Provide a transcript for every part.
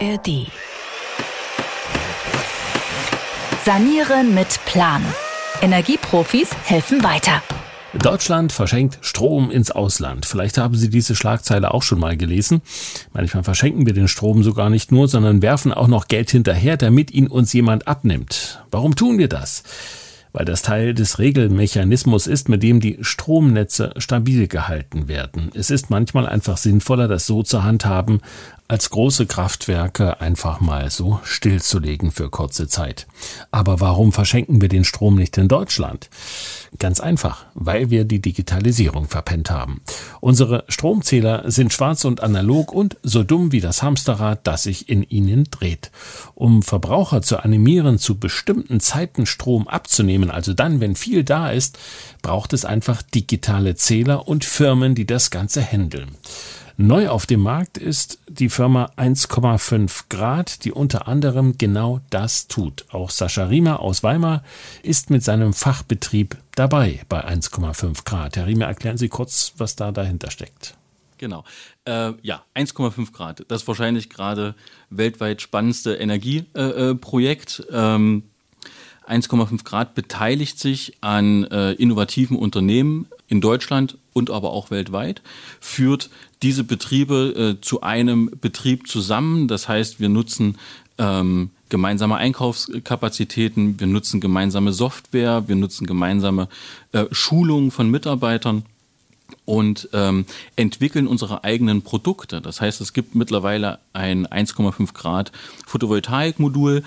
ARD. Sanieren mit Plan. Energieprofis helfen weiter. Deutschland verschenkt Strom ins Ausland. Vielleicht haben Sie diese Schlagzeile auch schon mal gelesen. Manchmal verschenken wir den Strom sogar nicht nur, sondern werfen auch noch Geld hinterher, damit ihn uns jemand abnimmt. Warum tun wir das? weil das Teil des Regelmechanismus ist, mit dem die Stromnetze stabil gehalten werden. Es ist manchmal einfach sinnvoller, das so zu handhaben, als große Kraftwerke einfach mal so stillzulegen für kurze Zeit. Aber warum verschenken wir den Strom nicht in Deutschland? Ganz einfach, weil wir die Digitalisierung verpennt haben. Unsere Stromzähler sind schwarz und analog und so dumm wie das Hamsterrad, das sich in ihnen dreht. Um Verbraucher zu animieren, zu bestimmten Zeiten Strom abzunehmen, also dann, wenn viel da ist, braucht es einfach digitale Zähler und Firmen, die das Ganze handeln. Neu auf dem Markt ist die Firma 1,5 Grad, die unter anderem genau das tut. Auch Sascha Riemer aus Weimar ist mit seinem Fachbetrieb dabei bei 1,5 Grad. Herr Riemer, erklären Sie kurz, was da dahinter steckt. Genau. Äh, ja, 1,5 Grad. Das ist wahrscheinlich gerade weltweit spannendste Energieprojekt. Äh, ähm, 1,5 Grad beteiligt sich an äh, innovativen Unternehmen in Deutschland und aber auch weltweit, führt diese Betriebe äh, zu einem Betrieb zusammen. Das heißt, wir nutzen ähm, gemeinsame Einkaufskapazitäten, wir nutzen gemeinsame Software, wir nutzen gemeinsame äh, Schulungen von Mitarbeitern und ähm, entwickeln unsere eigenen Produkte. Das heißt, es gibt mittlerweile ein 1,5 Grad Photovoltaikmodul,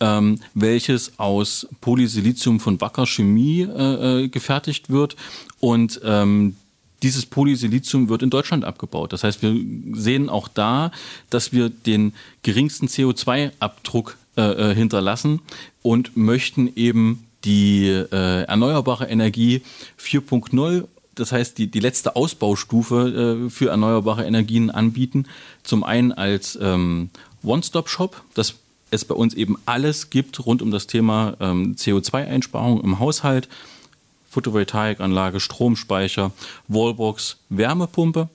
ähm, welches aus Polysilizium von Wacker Chemie äh, äh gefertigt wird und ähm, dieses Polysilizium wird in Deutschland abgebaut. Das heißt, wir sehen auch da, dass wir den geringsten CO2-Abdruck äh, äh, hinterlassen und möchten eben die äh, erneuerbare Energie 4.0 das heißt, die, die letzte Ausbaustufe äh, für erneuerbare Energien anbieten. Zum einen als ähm, One-Stop-Shop, dass es bei uns eben alles gibt rund um das Thema ähm, CO2-Einsparung im Haushalt. Photovoltaikanlage, Stromspeicher, Wallbox, Wärmepumpe.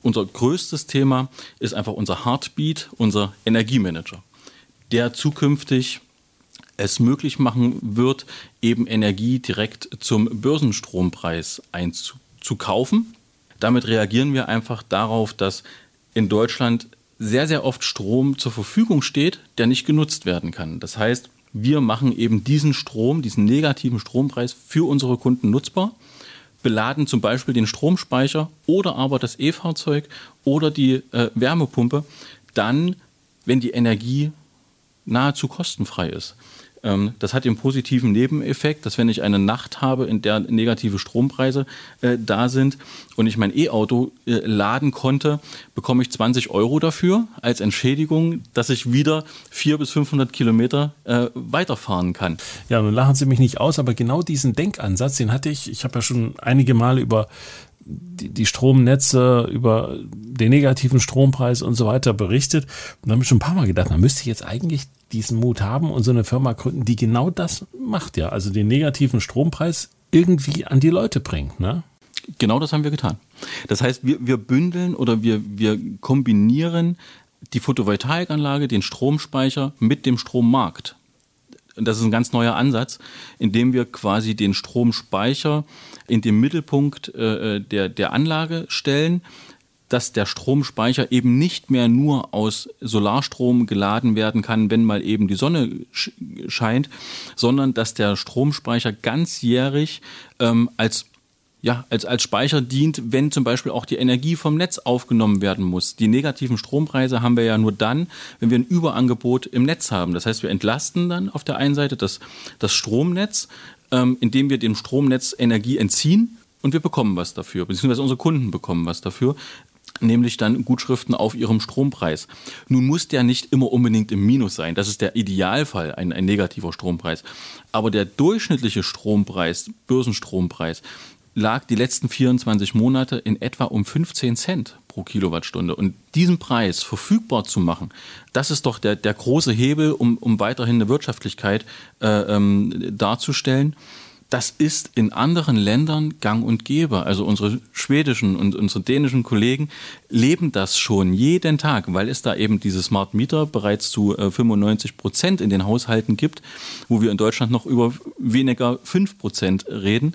Unser größtes Thema ist einfach unser Heartbeat, unser Energiemanager, der zukünftig es möglich machen wird, eben Energie direkt zum Börsenstrompreis einzukaufen. Damit reagieren wir einfach darauf, dass in Deutschland sehr, sehr oft Strom zur Verfügung steht, der nicht genutzt werden kann. Das heißt, wir machen eben diesen Strom, diesen negativen Strompreis für unsere Kunden nutzbar, beladen zum Beispiel den Stromspeicher oder aber das E-Fahrzeug oder die äh, Wärmepumpe dann, wenn die Energie nahezu kostenfrei ist. Ähm, das hat den positiven Nebeneffekt, dass wenn ich eine Nacht habe, in der negative Strompreise äh, da sind und ich mein E-Auto äh, laden konnte, bekomme ich 20 Euro dafür als Entschädigung, dass ich wieder 400 bis 500 Kilometer äh, weiterfahren kann. Ja, nun lachen Sie mich nicht aus, aber genau diesen Denkansatz, den hatte ich, ich habe ja schon einige Male über die, die Stromnetze, über den negativen Strompreis und so weiter berichtet. Und da habe ich schon ein paar Mal gedacht, man müsste jetzt eigentlich diesen Mut haben und so eine Firma gründen, die genau das macht, ja. Also den negativen Strompreis irgendwie an die Leute bringt, ne? Genau das haben wir getan. Das heißt, wir, wir bündeln oder wir, wir kombinieren die Photovoltaikanlage, den Stromspeicher mit dem Strommarkt. Das ist ein ganz neuer Ansatz, indem wir quasi den Stromspeicher in den Mittelpunkt äh, äh, der, der Anlage stellen, dass der Stromspeicher eben nicht mehr nur aus Solarstrom geladen werden kann, wenn mal eben die Sonne scheint, sondern dass der Stromspeicher ganzjährig ähm, als ja, als, als Speicher dient, wenn zum Beispiel auch die Energie vom Netz aufgenommen werden muss. Die negativen Strompreise haben wir ja nur dann, wenn wir ein Überangebot im Netz haben. Das heißt, wir entlasten dann auf der einen Seite das, das Stromnetz, ähm, indem wir dem Stromnetz Energie entziehen und wir bekommen was dafür, beziehungsweise unsere Kunden bekommen was dafür nämlich dann Gutschriften auf ihrem Strompreis. Nun muss der nicht immer unbedingt im Minus sein. Das ist der Idealfall, ein, ein negativer Strompreis. Aber der durchschnittliche Strompreis, Börsenstrompreis, lag die letzten 24 Monate in etwa um 15 Cent pro Kilowattstunde. Und diesen Preis verfügbar zu machen, das ist doch der, der große Hebel, um, um weiterhin eine Wirtschaftlichkeit äh, ähm, darzustellen. das ist in anderen Ländern gang und gäbe. Also unsere schwedischen und unsere dänischen Kollegen leben das schon jeden Tag, weil es da eben diese Smart Meter bereits zu 95 äh, Prozent in den Haushalten gibt, wo wir in Deutschland noch über weniger 5 Prozent reden.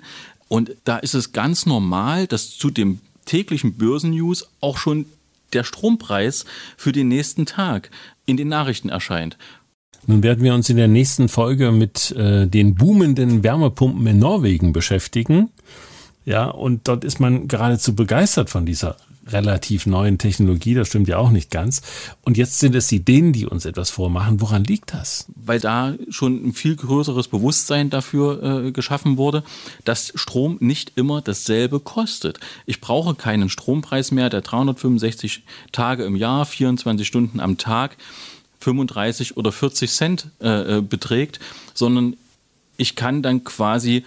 Und da ist es ganz normal, dass zu dem täglichen Börsennews auch schon der Strompreis für den nächsten Tag in den Nachrichten erscheint. Nun werden wir uns in der nächsten Folge mit äh, den boomenden Wärmepumpen in Norwegen beschäftigen. Ja, und dort ist man geradezu begeistert von dieser relativ neuen Technologie, das stimmt ja auch nicht ganz. Und jetzt sind es die Dänen, die uns etwas vormachen. Woran liegt das? Weil da schon ein viel größeres Bewusstsein dafür äh, geschaffen wurde, dass Strom nicht immer dasselbe kostet. Ich brauche keinen Strompreis mehr, der 365 Tage im Jahr, 24 Stunden am Tag 35 oder 40 Cent äh, äh, beträgt, sondern ich kann dann quasi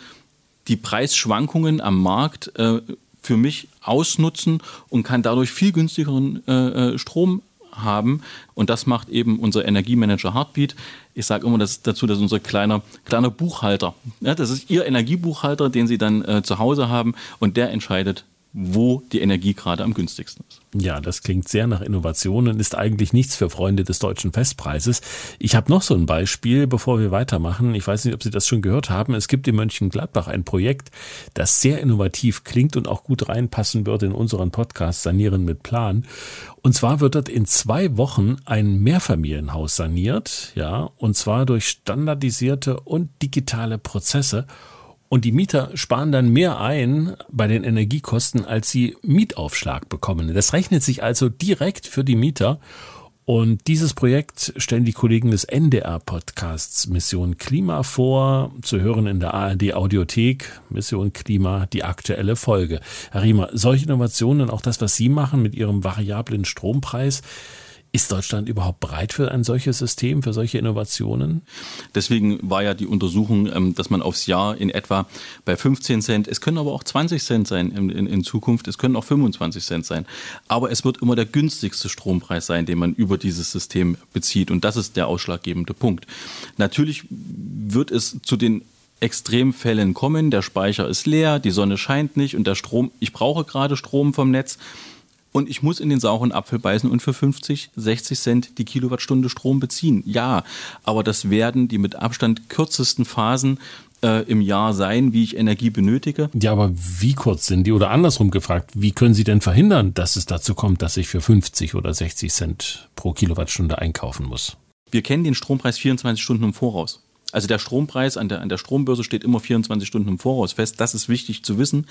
die Preisschwankungen am Markt äh, für mich ausnutzen und kann dadurch viel günstigeren äh, äh Strom haben. Und das macht eben unser Energiemanager Heartbeat. Ich sage immer das, dazu, das ist unser kleiner, kleiner Buchhalter. Ja, das ist Ihr Energiebuchhalter, den Sie dann äh, zu Hause haben und der entscheidet, wo die Energie gerade am günstigsten ist. Ja, das klingt sehr nach Innovation und ist eigentlich nichts für Freunde des deutschen Festpreises. Ich habe noch so ein Beispiel, bevor wir weitermachen. Ich weiß nicht, ob Sie das schon gehört haben. Es gibt in Mönchengladbach ein Projekt, das sehr innovativ klingt und auch gut reinpassen wird in unseren Podcast Sanieren mit Plan. Und zwar wird dort in zwei Wochen ein Mehrfamilienhaus saniert, ja, und zwar durch standardisierte und digitale Prozesse und die Mieter sparen dann mehr ein bei den Energiekosten, als sie Mietaufschlag bekommen. Das rechnet sich also direkt für die Mieter. Und dieses Projekt stellen die Kollegen des NDR-Podcasts Mission Klima vor, zu hören in der ARD Audiothek, Mission Klima, die aktuelle Folge. Herr Riemer, solche Innovationen, auch das, was Sie machen mit Ihrem variablen Strompreis, ist Deutschland überhaupt bereit für ein solches System, für solche Innovationen? Deswegen war ja die Untersuchung, ähm, dass man aufs Jahr in etwa bei 15 Cent, es können aber auch 20 Cent sein in, in, in Zukunft, es können auch 25 Cent sein, aber es wird immer der günstigste Strompreis sein, den man über dieses System bezieht und das ist der ausschlaggebende Punkt. Natürlich wird es zu den Extremfällen kommen, der Speicher ist leer, die Sonne scheint nicht und der Strom, ich brauche gerade Strom vom Netz und ich muss in den sauren Apfel beißen und für 50, 60 Cent die Kilowattstunde Strom beziehen. Ja, aber das werden die mit Abstand kürzesten Phasen äh, im Jahr sein, wie ich Energie benötige. Ja, aber wie kurz sind die? Oder andersrum gefragt, wie können Sie denn verhindern, dass es dazu kommt, dass ich für 50 oder 60 Cent pro Kilowattstunde einkaufen muss? Wir kennen den Strompreis 24 Stunden im Voraus. Also der Strompreis an der, an der Strombörse steht immer 24 Stunden im Voraus fest. Das ist wichtig zu wissen,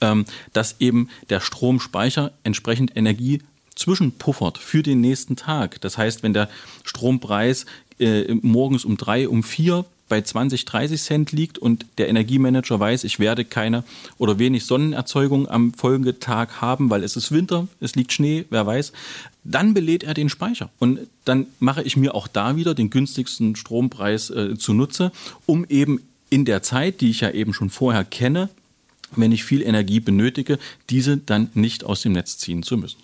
ähm, dass eben der Stromspeicher entsprechend Energie zwischenpuffert für den nächsten Tag. Das heißt, wenn der Strompreis äh, morgens um drei, um vier bei 20, 30 Cent liegt und der Energiemanager weiß, ich werde keine oder wenig Sonnenerzeugung am folgenden Tag haben, weil es ist Winter, es liegt Schnee, wer weiß, dann belädt er den Speicher. Und dann mache ich mir auch da wieder den günstigsten Strompreis äh, zunutze, um eben in der Zeit, die ich ja eben schon vorher kenne, wenn ich viel Energie benötige, diese dann nicht aus dem Netz ziehen zu müssen.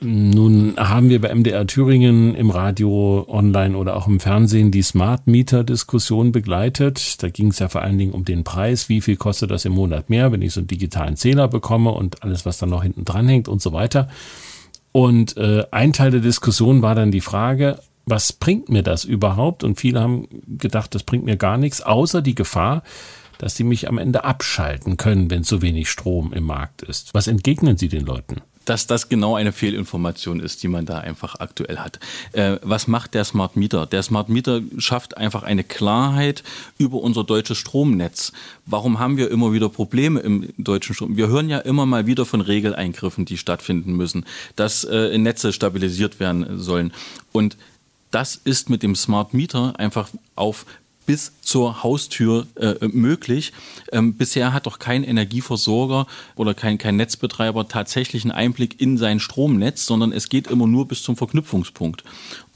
Nun haben wir bei MDR Thüringen im Radio, online oder auch im Fernsehen die Smart Meter Diskussion begleitet. Da ging es ja vor allen Dingen um den Preis. Wie viel kostet das im Monat mehr, wenn ich so einen digitalen Zähler bekomme und alles, was dann noch hinten dran hängt und so weiter. Und äh, ein Teil der Diskussion war dann die Frage, was bringt mir das überhaupt? Und viele haben gedacht, das bringt mir gar nichts, außer die Gefahr, dass die mich am Ende abschalten können, wenn zu wenig Strom im Markt ist. Was entgegnen Sie den Leuten? Dass das genau eine Fehlinformation ist, die man da einfach aktuell hat. Äh, was macht der Smart Meter? Der Smart Meter schafft einfach eine Klarheit über unser deutsches Stromnetz. Warum haben wir immer wieder Probleme im deutschen Strom? Wir hören ja immer mal wieder von Regeleingriffen, die stattfinden müssen, dass äh, Netze stabilisiert werden sollen. Und das ist mit dem Smart Meter einfach auf bis zur Haustür äh, möglich. Ähm, bisher hat doch kein Energieversorger oder kein, kein Netzbetreiber tatsächlich einen Einblick in sein Stromnetz, sondern es geht immer nur bis zum Verknüpfungspunkt.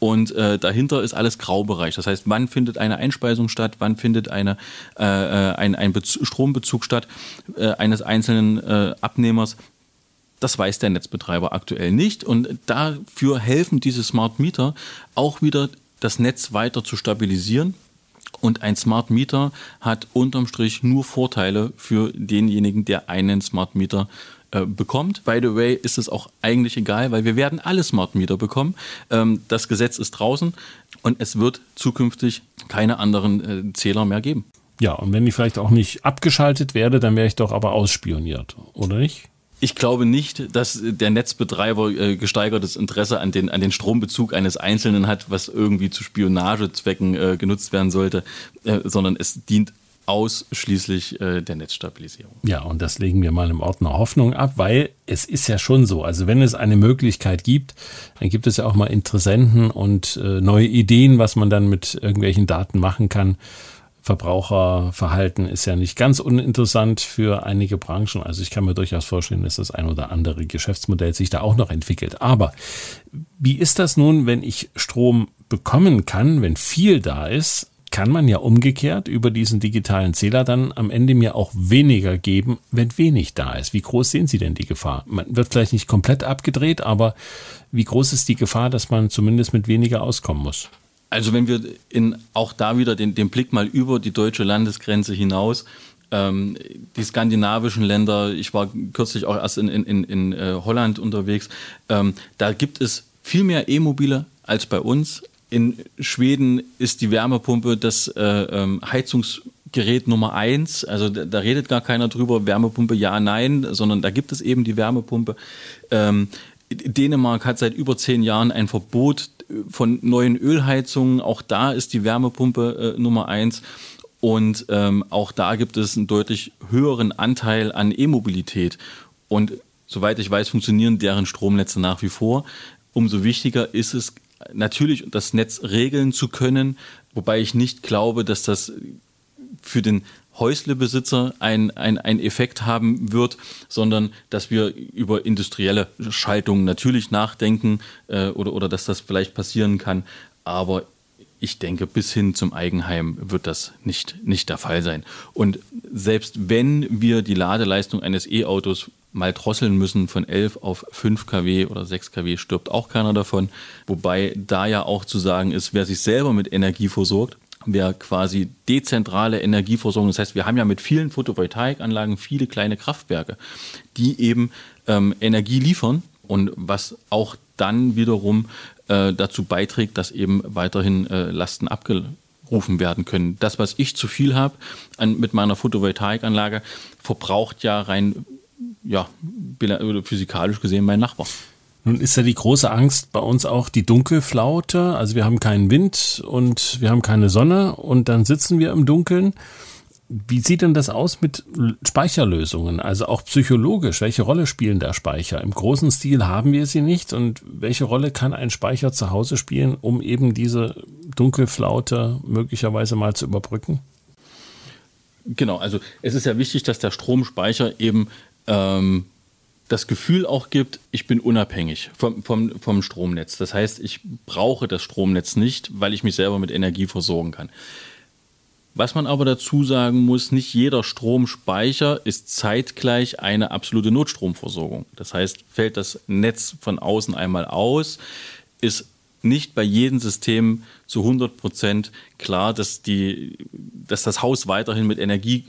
Und äh, dahinter ist alles Graubereich. Das heißt, wann findet eine Einspeisung statt, wann findet eine, äh, äh ein, ein Strombezug statt äh, eines einzelnen äh, Abnehmers. Das weiß der Netzbetreiber aktuell nicht. Und dafür helfen diese Smart Meter auch wieder, das Netz weiter zu stabilisieren Und ein Smart Meter hat unterm Strich nur Vorteile für denjenigen, der einen Smart Meter äh, bekommt. By the way, ist es auch eigentlich egal, weil wir werden alle Smart Meter bekommen. Ähm, das Gesetz ist draußen und es wird zukünftig keine anderen äh, Zähler mehr geben. Ja, und wenn ich vielleicht auch nicht abgeschaltet werde, dann wäre ich doch aber ausspioniert, oder nicht? Ich glaube nicht, dass der Netzbetreiber äh, gesteigertes Interesse an den, an den Strombezug eines Einzelnen hat, was irgendwie zu Spionagezwecken äh, genutzt werden sollte, äh, sondern es dient ausschließlich äh, der Netzstabilisierung. Ja, und das legen wir mal im Ordner Hoffnung ab, weil es ist ja schon so, also wenn es eine Möglichkeit gibt, dann gibt es ja auch mal Interessenten und äh, neue Ideen, was man dann mit irgendwelchen Daten machen kann. Verbraucherverhalten ist ja nicht ganz uninteressant für einige Branchen. Also ich kann mir durchaus vorstellen, dass das ein oder andere Geschäftsmodell sich da auch noch entwickelt. Aber wie ist das nun, wenn ich Strom bekommen kann, wenn viel da ist? Kann man ja umgekehrt über diesen digitalen Zähler dann am Ende mir auch weniger geben, wenn wenig da ist. Wie groß sehen Sie denn die Gefahr? Man wird vielleicht nicht komplett abgedreht, aber wie groß ist die Gefahr, dass man zumindest mit weniger auskommen muss? Also wenn wir in, auch da wieder den, den Blick mal über die deutsche Landesgrenze hinaus, ähm, die skandinavischen Länder, ich war kürzlich auch erst in, in, in, in äh, Holland unterwegs, ähm, da gibt es viel mehr E-Mobile als bei uns. In Schweden ist die Wärmepumpe das äh, ähm, Heizungsgerät Nummer eins. Also da, da, redet gar keiner drüber, Wärmepumpe ja, nein, sondern da gibt es eben die Wärmepumpe. Ähm, Dänemark hat seit über zehn Jahren ein Verbot von neuen Ölheizungen. Auch da ist die Wärmepumpe äh, Nummer eins. Und ähm, auch da gibt es einen deutlich höheren Anteil an E-Mobilität. Und soweit ich weiß, funktionieren deren Stromnetze nach wie vor. Umso wichtiger ist es natürlich, das Netz regeln zu können, wobei ich nicht glaube, dass das für den Häuslebesitzer ein, ein, ein Effekt haben wird, sondern dass wir über industrielle Schaltungen natürlich nachdenken äh, oder, oder dass das vielleicht passieren kann. Aber ich denke, bis hin zum Eigenheim wird das nicht, nicht der Fall sein. Und selbst wenn wir die Ladeleistung eines E-Autos mal drosseln müssen von 11 auf 5 kW oder 6 kW, stirbt auch keiner davon. Wobei da ja auch zu sagen ist, wer sich selber mit Energie versorgt, wir quasi dezentrale Energieversorgung. Das heißt, wir haben ja mit vielen Photovoltaikanlagen viele kleine Kraftwerke, die eben ähm, Energie liefern und was auch dann wiederum äh, dazu beiträgt, dass eben weiterhin äh, Lasten abgerufen werden können. Das, was ich zu viel habe mit meiner Photovoltaikanlage, verbraucht ja rein ja, physikalisch gesehen mein Nachbar. Nun ist ja die große Angst bei uns auch die Dunkelflaute. Also wir haben keinen Wind und wir haben keine Sonne und dann sitzen wir im Dunkeln. Wie sieht denn das aus mit Speicherlösungen? Also auch psychologisch, welche Rolle spielen da Speicher? Im großen Stil haben wir sie nicht und welche Rolle kann ein Speicher zu Hause spielen, um eben diese Dunkelflaute möglicherweise mal zu überbrücken? Genau, also es ist ja wichtig, dass der Stromspeicher eben ähm, das Gefühl auch gibt, ich bin unabhängig vom, vom, vom Stromnetz. Das heißt, ich brauche das Stromnetz nicht, weil ich mich selber mit Energie versorgen kann. Was man aber dazu sagen muss, nicht jeder Stromspeicher ist zeitgleich eine absolute Notstromversorgung. Das heißt, fällt das Netz von außen einmal aus, ist nicht bei jedem System zu 100 Prozent klar, dass, die, dass das Haus weiterhin mit Energie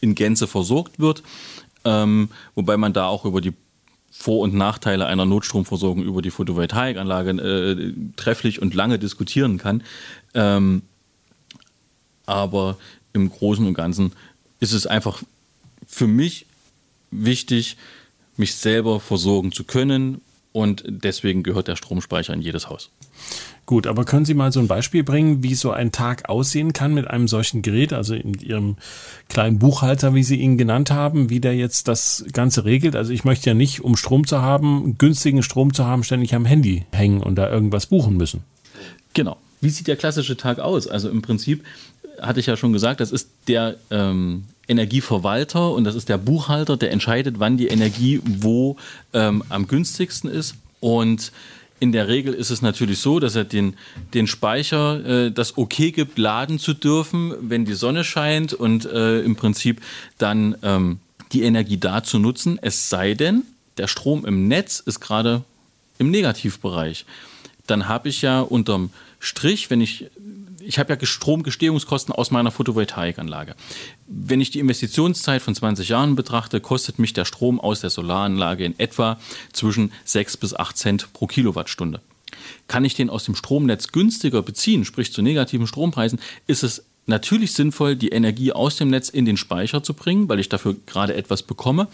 in Gänze versorgt wird ähm, wobei man da auch über die vor- und Nachteile einer Notstromversorgung über die Photovoltaikanlage äh, trefflich und lange diskutieren kann. Ähm, aber im Großen und Ganzen ist es einfach für mich wichtig, mich selber versorgen zu können und deswegen gehört der Stromspeicher in jedes Haus. Gut, aber können Sie mal so ein Beispiel bringen, wie so ein Tag aussehen kann mit einem solchen Gerät, also in Ihrem kleinen Buchhalter, wie Sie ihn genannt haben, wie der jetzt das Ganze regelt? Also ich möchte ja nicht, um Strom zu haben, günstigen Strom zu haben, ständig am Handy hängen und da irgendwas buchen müssen. Genau. Wie sieht der klassische Tag aus? Also im Prinzip hatte ich ja schon gesagt, das ist der ähm, Energieverwalter und das ist der Buchhalter, der entscheidet, wann die Energie wo ähm, am günstigsten ist. Und in der Regel ist es natürlich so, dass er den, den Speicher äh, das Okay gibt, laden zu dürfen, wenn die Sonne scheint und äh, im Prinzip dann ähm, die Energie da zu nutzen. Es sei denn, der Strom im Netz ist gerade im Negativbereich. dann habe ich ja unterm Strich, wenn ich ich habe ja Stromgestehungskosten aus meiner Photovoltaikanlage. Wenn ich die Investitionszeit von 20 Jahren betrachte, kostet mich der Strom aus der Solaranlage in etwa zwischen 6 bis 8 Cent pro Kilowattstunde. Kann ich den aus dem Stromnetz günstiger beziehen, sprich zu negativen Strompreisen, ist es natürlich sinnvoll, die Energie aus dem Netz in den Speicher zu bringen, weil ich dafür gerade etwas bekomme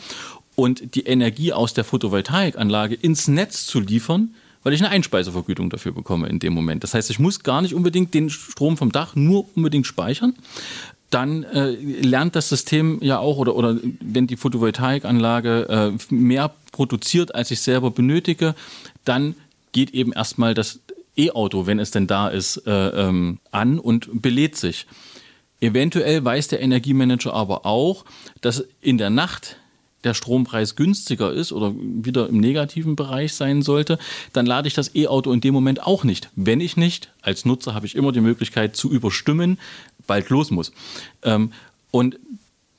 und die Energie aus der Photovoltaikanlage ins Netz zu liefern, weil ich eine Einspeisevergütung dafür bekomme in dem Moment. Das heißt, ich muss gar nicht unbedingt den Strom vom Dach nur unbedingt speichern. Dann äh, lernt das System ja auch, oder, oder wenn die Photovoltaikanlage äh, mehr produziert, als ich selber benötige, dann geht eben erstmal das E-Auto, wenn es denn da ist, äh, ähm, an und belädt sich. Eventuell weiß der Energiemanager aber auch, dass in der Nacht der Strompreis günstiger ist oder wieder im negativen Bereich sein sollte, dann lade ich das E-Auto in dem Moment auch nicht. Wenn ich nicht, als Nutzer habe ich immer die Möglichkeit zu überstimmen, bald los muss. Ähm, und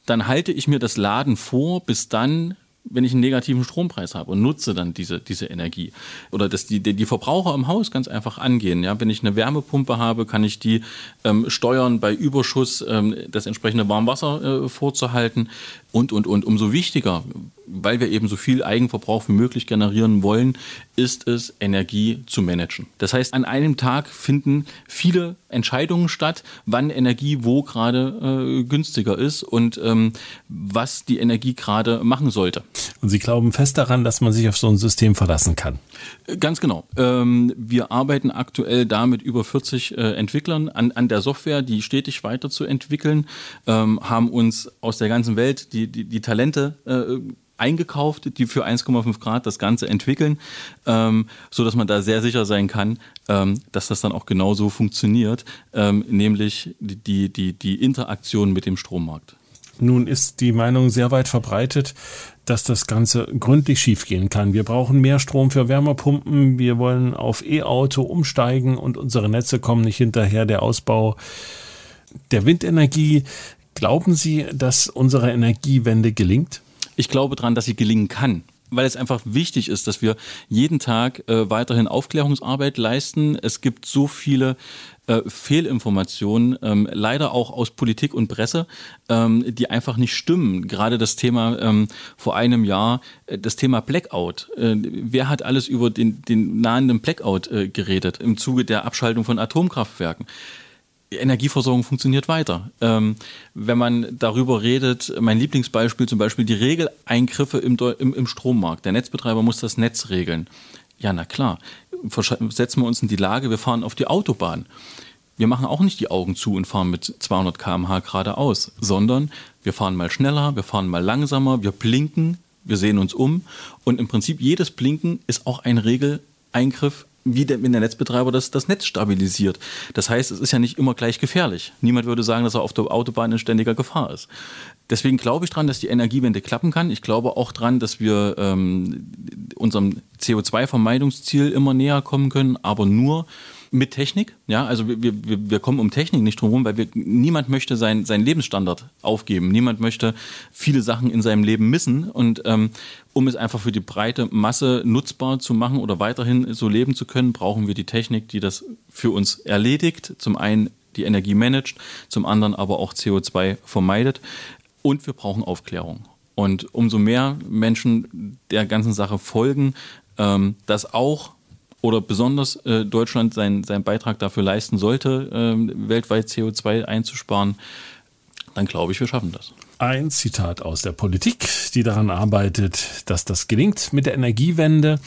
dann halte ich mir das Laden vor, bis dann wenn ich einen negativen Strompreis habe und nutze dann diese, diese Energie. Oder dass die, die, Verbraucher im Haus ganz einfach angehen. Ja? Wenn ich eine Wärmepumpe habe, kann ich die ähm, steuern, bei Überschuss ähm, das entsprechende Warmwasser äh, vorzuhalten und, und, und. Umso wichtiger, weil wir eben so viel Eigenverbrauch wie möglich generieren wollen, ist es, Energie zu managen. Das heißt, an einem Tag finden viele Entscheidungen statt, wann Energie wo gerade äh, günstiger ist und ähm, was die Energie gerade machen sollte. Und Sie glauben fest daran, dass man sich auf so ein System verlassen kann? Ganz genau. Ähm, wir arbeiten aktuell da mit über 40 äh, Entwicklern an, an der Software, die stetig weiterzuentwickeln, ähm, haben uns aus der ganzen Welt die, die, die Talente äh, eingekauft, die für 1,5 Grad das Ganze entwickeln, ähm, so dass man da sehr sicher sein kann, ähm, dass das dann auch genauso funktioniert, ähm, nämlich die, die, die Interaktion mit dem Strommarkt. Nun ist die Meinung sehr weit verbreitet, dass das Ganze gründlich schiefgehen kann. Wir brauchen mehr Strom für Wärmepumpen, wir wollen auf E-Auto umsteigen und unsere Netze kommen nicht hinterher. Der Ausbau der Windenergie. Glauben Sie, dass unsere Energiewende gelingt? Ich glaube daran, dass sie gelingen kann weil es einfach wichtig ist, dass wir jeden Tag äh, weiterhin Aufklärungsarbeit leisten. Es gibt so viele äh, Fehlinformationen, ähm, leider auch aus Politik und Presse, ähm, die einfach nicht stimmen. Gerade das Thema ähm, vor einem Jahr, äh, das Thema Blackout. Äh, wer hat alles über den, den nahenden Blackout äh, geredet im Zuge der Abschaltung von Atomkraftwerken? Energieversorgung funktioniert weiter. Ähm, wenn man darüber redet, mein Lieblingsbeispiel zum Beispiel die Regeleingriffe im, im, im Strommarkt. Der Netzbetreiber muss das Netz regeln. Ja, na klar. Setzen wir uns in die Lage, wir fahren auf die Autobahn. Wir machen auch nicht die Augen zu und fahren mit 200 km/h geradeaus, sondern wir fahren mal schneller, wir fahren mal langsamer, wir blinken, wir sehen uns um und im Prinzip jedes Blinken ist auch ein Regeleingriff wie der, wenn der Netzbetreiber das, das Netz stabilisiert. Das heißt, es ist ja nicht immer gleich gefährlich. Niemand würde sagen, dass er auf der Autobahn in ständiger Gefahr ist. Deswegen glaube ich dran, dass die Energiewende klappen kann. Ich glaube auch dran, dass wir ähm, unserem CO2-Vermeidungsziel immer näher kommen können, aber nur mit Technik. Ja, also wir, wir, wir kommen um Technik nicht drum herum, weil wir, niemand möchte sein, seinen Lebensstandard aufgeben. Niemand möchte viele Sachen in seinem Leben missen. Und ähm, um es einfach für die breite Masse nutzbar zu machen oder weiterhin so leben zu können, brauchen wir die Technik, die das für uns erledigt. Zum einen die Energie managt, zum anderen aber auch CO2 vermeidet. Und wir brauchen Aufklärung. Und umso mehr Menschen der ganzen Sache folgen, ähm, dass auch oder besonders äh, Deutschland seinen, seinen Beitrag dafür leisten sollte, äh, weltweit CO2 einzusparen, dann glaube ich, wir schaffen das. Ein Zitat aus der Politik, die daran arbeitet, dass das gelingt mit der Energiewende.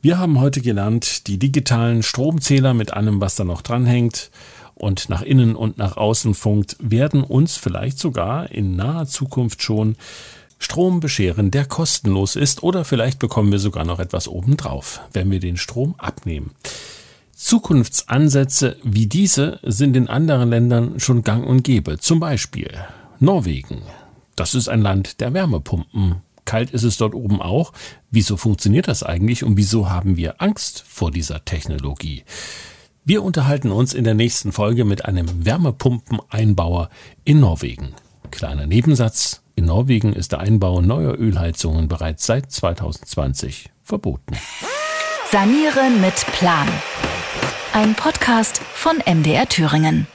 Wir haben heute gelernt, die digitalen Stromzähler mit allem, was da noch dranhängt und nach innen und nach außen funkt, werden uns vielleicht sogar in naher Zukunft schon Strom bescheren, der kostenlos ist oder vielleicht bekommen wir sogar noch etwas obendrauf, wenn wir den Strom abnehmen. Zukunftsansätze wie diese sind in anderen Ländern schon gang und gäbe. Zum Beispiel Norwegen. Das ist ein Land der Wärmepumpen. Kalt ist es dort oben auch. Wieso funktioniert das eigentlich und wieso haben wir Angst vor dieser Technologie? Wir unterhalten uns in der nächsten Folge mit einem Wärmepumpeneinbauer in Norwegen. Kleiner Nebensatz. In Norwegen ist der Einbau neuer Ölheizungen bereits seit 2020 verboten. Sanieren mit Plan. Ein Podcast von MDR Thüringen.